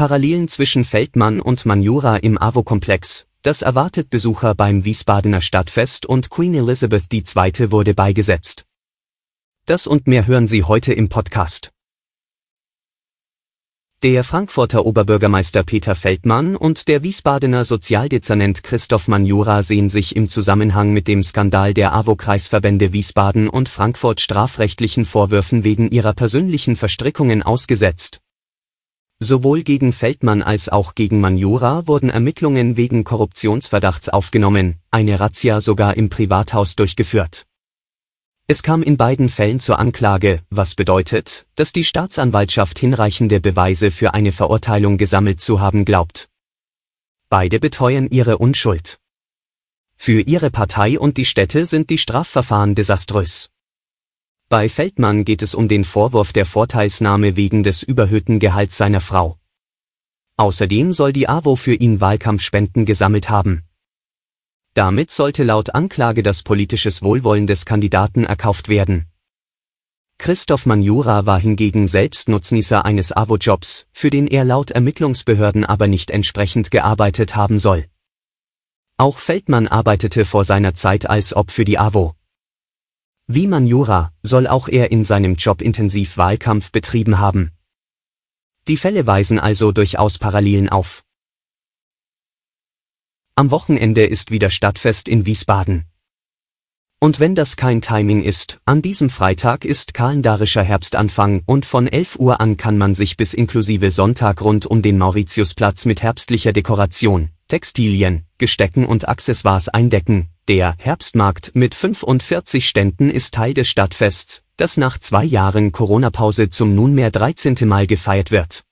Parallelen zwischen Feldmann und Manjura im AWO-Komplex. Das erwartet Besucher beim Wiesbadener Stadtfest und Queen Elizabeth II. wurde beigesetzt. Das und mehr hören Sie heute im Podcast. Der Frankfurter Oberbürgermeister Peter Feldmann und der Wiesbadener Sozialdezernent Christoph Manjura sehen sich im Zusammenhang mit dem Skandal der AWO-Kreisverbände Wiesbaden und Frankfurt strafrechtlichen Vorwürfen wegen ihrer persönlichen Verstrickungen ausgesetzt. Sowohl gegen Feldmann als auch gegen Manjura wurden Ermittlungen wegen Korruptionsverdachts aufgenommen, eine Razzia sogar im Privathaus durchgeführt. Es kam in beiden Fällen zur Anklage, was bedeutet, dass die Staatsanwaltschaft hinreichende Beweise für eine Verurteilung gesammelt zu haben glaubt. Beide beteuern ihre Unschuld. Für ihre Partei und die Städte sind die Strafverfahren desaströs. Bei Feldmann geht es um den Vorwurf der Vorteilsnahme wegen des überhöhten Gehalts seiner Frau. Außerdem soll die AWO für ihn Wahlkampfspenden gesammelt haben. Damit sollte laut Anklage das politisches Wohlwollen des Kandidaten erkauft werden. Christoph Manjura war hingegen selbst Nutznießer eines AWO-Jobs, für den er laut Ermittlungsbehörden aber nicht entsprechend gearbeitet haben soll. Auch Feldmann arbeitete vor seiner Zeit als Ob für die AWO. Wie Manjura soll auch er in seinem Job intensiv Wahlkampf betrieben haben. Die Fälle weisen also durchaus Parallelen auf. Am Wochenende ist wieder Stadtfest in Wiesbaden. Und wenn das kein Timing ist, an diesem Freitag ist kalendarischer Herbstanfang und von 11 Uhr an kann man sich bis inklusive Sonntag rund um den Mauritiusplatz mit herbstlicher Dekoration, Textilien, Gestecken und Accessoires eindecken, der Herbstmarkt mit 45 Ständen ist Teil des Stadtfests, das nach zwei Jahren Corona-Pause zum nunmehr 13. Mal gefeiert wird.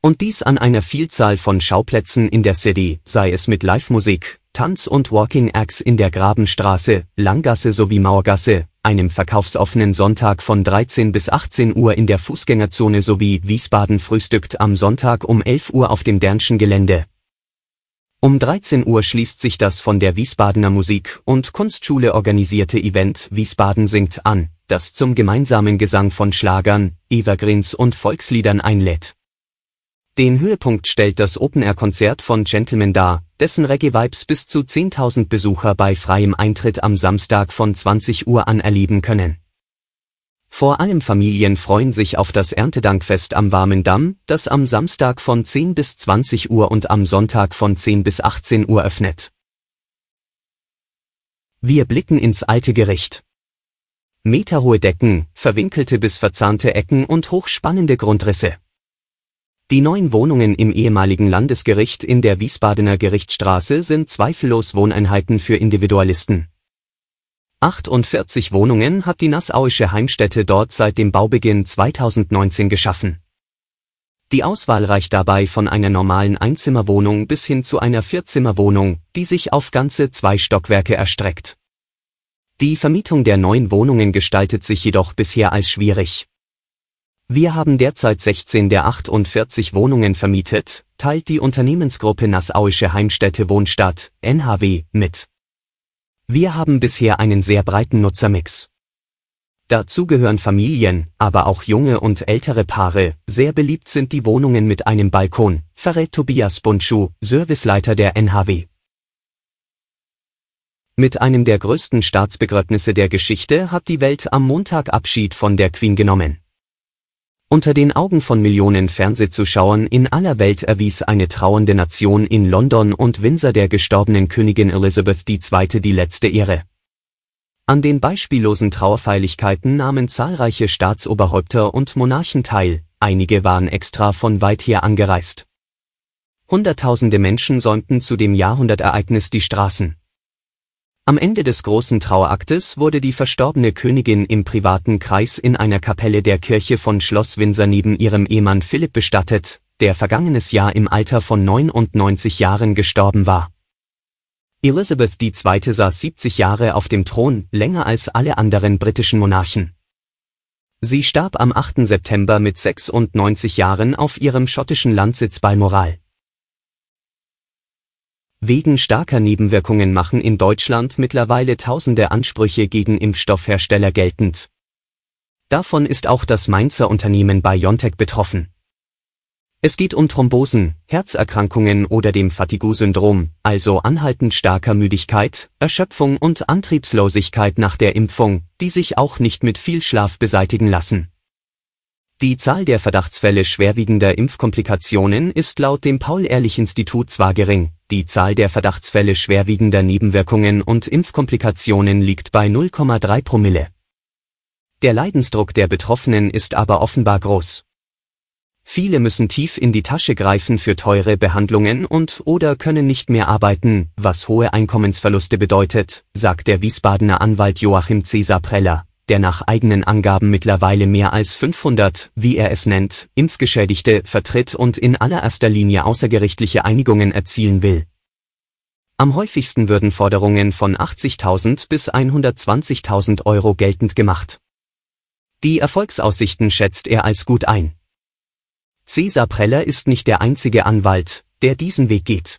Und dies an einer Vielzahl von Schauplätzen in der City, sei es mit Live-Musik, Tanz- und Walking-Acts in der Grabenstraße, Langgasse sowie Mauergasse, einem verkaufsoffenen Sonntag von 13 bis 18 Uhr in der Fußgängerzone sowie Wiesbaden frühstückt am Sonntag um 11 Uhr auf dem Dernschen Gelände. Um 13 Uhr schließt sich das von der Wiesbadener Musik- und Kunstschule organisierte Event Wiesbaden singt an, das zum gemeinsamen Gesang von Schlagern, Evergreens und Volksliedern einlädt. Den Höhepunkt stellt das Open-Air-Konzert von Gentleman dar, dessen Reggae-Vibes bis zu 10.000 Besucher bei freiem Eintritt am Samstag von 20 Uhr an erleben können. Vor allem Familien freuen sich auf das Erntedankfest am Warmen Damm, das am Samstag von 10 bis 20 Uhr und am Sonntag von 10 bis 18 Uhr öffnet. Wir blicken ins alte Gericht. Meterhohe Decken, verwinkelte bis verzahnte Ecken und hochspannende Grundrisse. Die neuen Wohnungen im ehemaligen Landesgericht in der Wiesbadener Gerichtsstraße sind zweifellos Wohneinheiten für Individualisten. 48 Wohnungen hat die Nassauische Heimstätte dort seit dem Baubeginn 2019 geschaffen. Die Auswahl reicht dabei von einer normalen Einzimmerwohnung bis hin zu einer Vierzimmerwohnung, die sich auf ganze zwei Stockwerke erstreckt. Die Vermietung der neuen Wohnungen gestaltet sich jedoch bisher als schwierig. Wir haben derzeit 16 der 48 Wohnungen vermietet, teilt die Unternehmensgruppe Nassauische Heimstätte Wohnstadt, NHW, mit. Wir haben bisher einen sehr breiten Nutzermix. Dazu gehören Familien, aber auch junge und ältere Paare. Sehr beliebt sind die Wohnungen mit einem Balkon, verrät Tobias Bundschuh, Serviceleiter der NHW. Mit einem der größten Staatsbegräbnisse der Geschichte hat die Welt am Montag Abschied von der Queen genommen. Unter den Augen von Millionen Fernsehzuschauern in aller Welt erwies eine trauernde Nation in London und Windsor der gestorbenen Königin Elizabeth II. die letzte Ehre. An den beispiellosen Trauerfeierlichkeiten nahmen zahlreiche Staatsoberhäupter und Monarchen teil, einige waren extra von weit her angereist. Hunderttausende Menschen säumten zu dem Jahrhundertereignis die Straßen. Am Ende des großen Traueraktes wurde die verstorbene Königin im privaten Kreis in einer Kapelle der Kirche von Schloss Windsor neben ihrem Ehemann Philipp bestattet, der vergangenes Jahr im Alter von 99 Jahren gestorben war. Elizabeth II. saß 70 Jahre auf dem Thron, länger als alle anderen britischen Monarchen. Sie starb am 8. September mit 96 Jahren auf ihrem schottischen Landsitz Balmoral. Wegen starker Nebenwirkungen machen in Deutschland mittlerweile tausende Ansprüche gegen Impfstoffhersteller geltend. Davon ist auch das Mainzer Unternehmen BioNTech betroffen. Es geht um Thrombosen, Herzerkrankungen oder dem Fatigue-Syndrom, also anhaltend starker Müdigkeit, Erschöpfung und Antriebslosigkeit nach der Impfung, die sich auch nicht mit viel Schlaf beseitigen lassen. Die Zahl der Verdachtsfälle schwerwiegender Impfkomplikationen ist laut dem Paul-Ehrlich-Institut zwar gering, die Zahl der Verdachtsfälle schwerwiegender Nebenwirkungen und Impfkomplikationen liegt bei 0,3 Promille. Der Leidensdruck der Betroffenen ist aber offenbar groß. Viele müssen tief in die Tasche greifen für teure Behandlungen und oder können nicht mehr arbeiten, was hohe Einkommensverluste bedeutet, sagt der Wiesbadener Anwalt Joachim Cäsar Preller der nach eigenen Angaben mittlerweile mehr als 500, wie er es nennt, Impfgeschädigte vertritt und in allererster Linie außergerichtliche Einigungen erzielen will. Am häufigsten würden Forderungen von 80.000 bis 120.000 Euro geltend gemacht. Die Erfolgsaussichten schätzt er als gut ein. Cesar Preller ist nicht der einzige Anwalt, der diesen Weg geht.